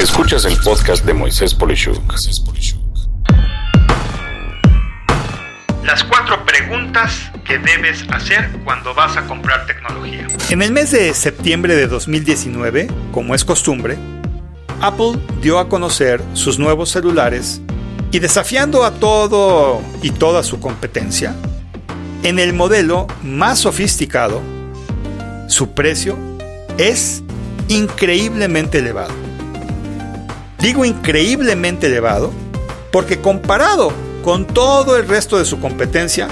Escuchas el podcast de Moisés Polishuk. Las cuatro preguntas que debes hacer cuando vas a comprar tecnología. En el mes de septiembre de 2019, como es costumbre, Apple dio a conocer sus nuevos celulares y desafiando a todo y toda su competencia, en el modelo más sofisticado, su precio es increíblemente elevado. Digo increíblemente elevado porque comparado con todo el resto de su competencia,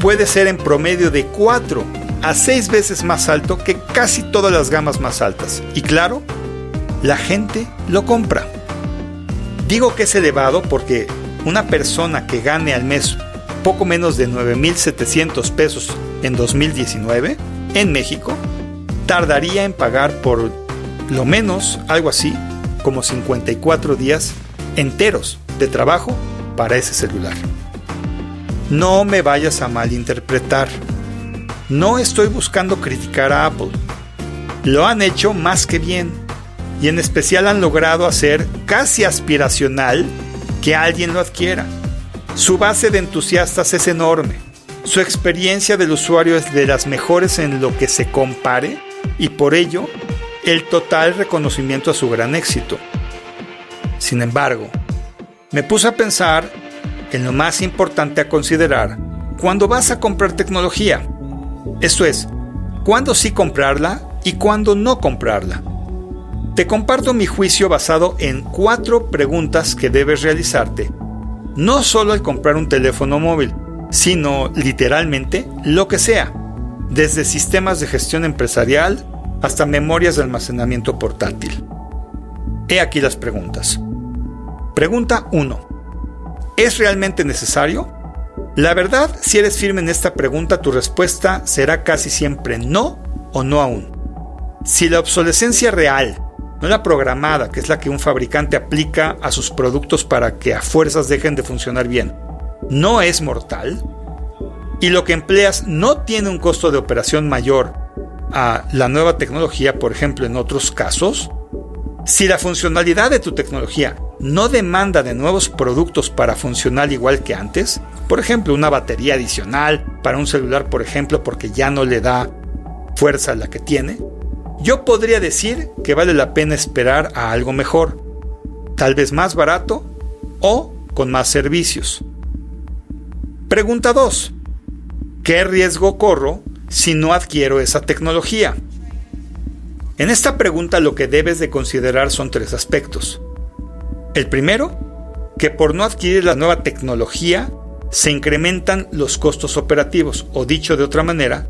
puede ser en promedio de 4 a 6 veces más alto que casi todas las gamas más altas. Y claro, la gente lo compra. Digo que es elevado porque una persona que gane al mes poco menos de 9.700 pesos en 2019 en México tardaría en pagar por lo menos algo así como 54 días enteros de trabajo para ese celular. No me vayas a malinterpretar. No estoy buscando criticar a Apple. Lo han hecho más que bien y en especial han logrado hacer casi aspiracional que alguien lo adquiera. Su base de entusiastas es enorme. Su experiencia del usuario es de las mejores en lo que se compare y por ello el total reconocimiento a su gran éxito. Sin embargo, me puse a pensar en lo más importante a considerar cuando vas a comprar tecnología. Esto es, cuándo sí comprarla y cuándo no comprarla. Te comparto mi juicio basado en cuatro preguntas que debes realizarte, no solo al comprar un teléfono móvil, sino literalmente lo que sea, desde sistemas de gestión empresarial hasta memorias de almacenamiento portátil. He aquí las preguntas. Pregunta 1. ¿Es realmente necesario? La verdad, si eres firme en esta pregunta, tu respuesta será casi siempre no o no aún. Si la obsolescencia real, no la programada, que es la que un fabricante aplica a sus productos para que a fuerzas dejen de funcionar bien, no es mortal, y lo que empleas no tiene un costo de operación mayor a la nueva tecnología, por ejemplo, en otros casos, si la funcionalidad de tu tecnología no demanda de nuevos productos para funcionar igual que antes, por ejemplo, una batería adicional para un celular, por ejemplo, porque ya no le da fuerza a la que tiene, yo podría decir que vale la pena esperar a algo mejor, tal vez más barato o con más servicios. Pregunta 2. ¿Qué riesgo corro si no adquiero esa tecnología? En esta pregunta lo que debes de considerar son tres aspectos. El primero, que por no adquirir la nueva tecnología se incrementan los costos operativos, o dicho de otra manera,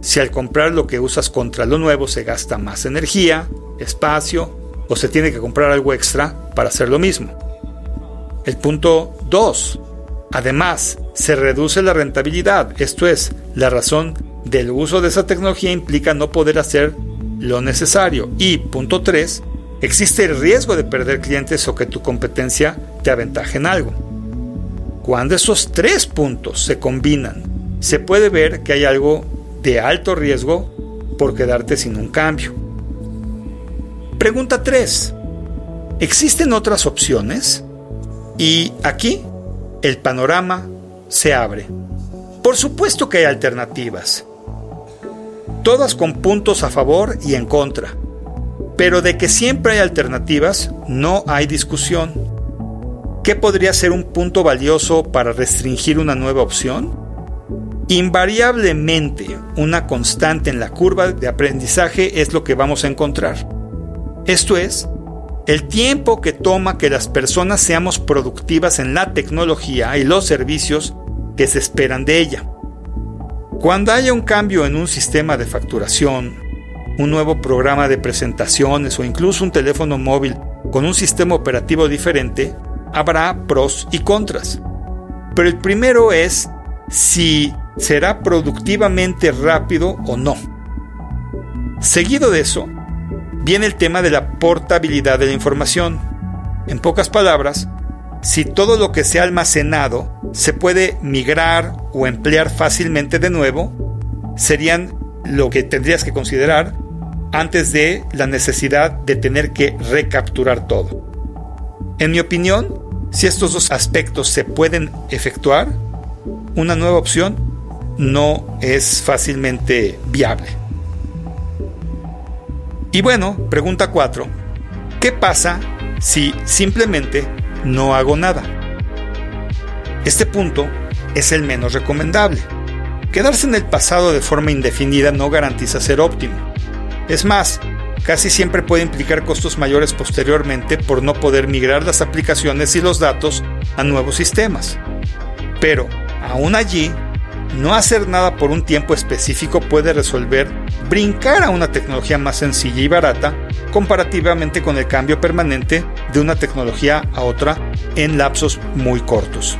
si al comprar lo que usas contra lo nuevo se gasta más energía, espacio, o se tiene que comprar algo extra para hacer lo mismo. El punto 2. Además, se reduce la rentabilidad, esto es, la razón del uso de esa tecnología implica no poder hacer lo necesario. Y punto 3, existe el riesgo de perder clientes o que tu competencia te aventaje en algo. Cuando esos tres puntos se combinan, se puede ver que hay algo de alto riesgo por quedarte sin un cambio. Pregunta 3. ¿Existen otras opciones? Y aquí el panorama se abre. Por supuesto que hay alternativas todas con puntos a favor y en contra. Pero de que siempre hay alternativas, no hay discusión. ¿Qué podría ser un punto valioso para restringir una nueva opción? Invariablemente, una constante en la curva de aprendizaje es lo que vamos a encontrar. Esto es, el tiempo que toma que las personas seamos productivas en la tecnología y los servicios que se esperan de ella. Cuando haya un cambio en un sistema de facturación, un nuevo programa de presentaciones o incluso un teléfono móvil con un sistema operativo diferente, habrá pros y contras. Pero el primero es si será productivamente rápido o no. Seguido de eso, viene el tema de la portabilidad de la información. En pocas palabras, si todo lo que se ha almacenado se puede migrar o emplear fácilmente de nuevo, serían lo que tendrías que considerar antes de la necesidad de tener que recapturar todo. En mi opinión, si estos dos aspectos se pueden efectuar, una nueva opción no es fácilmente viable. Y bueno, pregunta 4. ¿Qué pasa si simplemente no hago nada? Este punto es el menos recomendable. Quedarse en el pasado de forma indefinida no garantiza ser óptimo. Es más, casi siempre puede implicar costos mayores posteriormente por no poder migrar las aplicaciones y los datos a nuevos sistemas. Pero, aún allí, no hacer nada por un tiempo específico puede resolver brincar a una tecnología más sencilla y barata comparativamente con el cambio permanente de una tecnología a otra en lapsos muy cortos.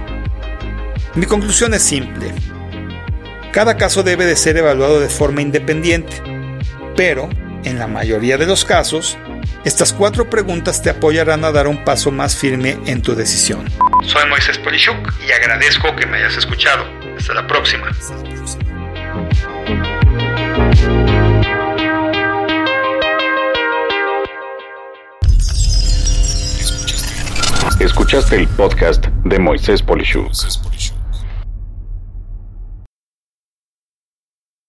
Mi conclusión es simple. Cada caso debe de ser evaluado de forma independiente, pero, en la mayoría de los casos, estas cuatro preguntas te apoyarán a dar un paso más firme en tu decisión. Soy Moisés Polishuk y agradezco que me hayas escuchado. Hasta la próxima. Escuchaste el podcast de Moisés Polishuk.